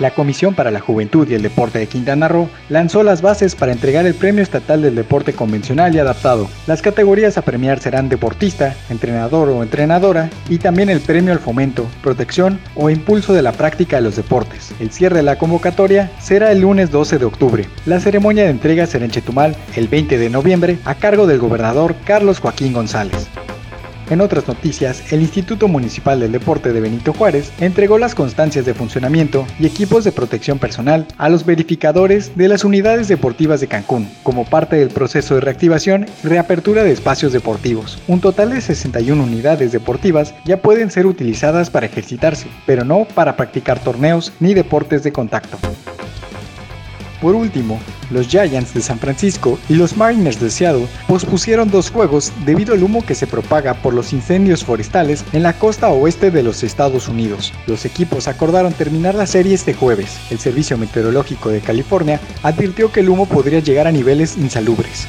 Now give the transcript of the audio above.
La Comisión para la Juventud y el Deporte de Quintana Roo lanzó las bases para entregar el Premio Estatal del Deporte Convencional y Adaptado. Las categorías a premiar serán deportista, entrenador o entrenadora y también el premio al fomento, protección o impulso de la práctica de los deportes. El cierre de la convocatoria será el lunes 12 de octubre. La ceremonia de entrega será en Chetumal el 20 de noviembre a cargo del gobernador Carlos Joaquín González. En otras noticias, el Instituto Municipal del Deporte de Benito Juárez entregó las constancias de funcionamiento y equipos de protección personal a los verificadores de las unidades deportivas de Cancún, como parte del proceso de reactivación y reapertura de espacios deportivos. Un total de 61 unidades deportivas ya pueden ser utilizadas para ejercitarse, pero no para practicar torneos ni deportes de contacto. Por último, los Giants de San Francisco y los Mariners de Seattle pospusieron dos juegos debido al humo que se propaga por los incendios forestales en la costa oeste de los Estados Unidos. Los equipos acordaron terminar la serie este jueves. El Servicio Meteorológico de California advirtió que el humo podría llegar a niveles insalubres.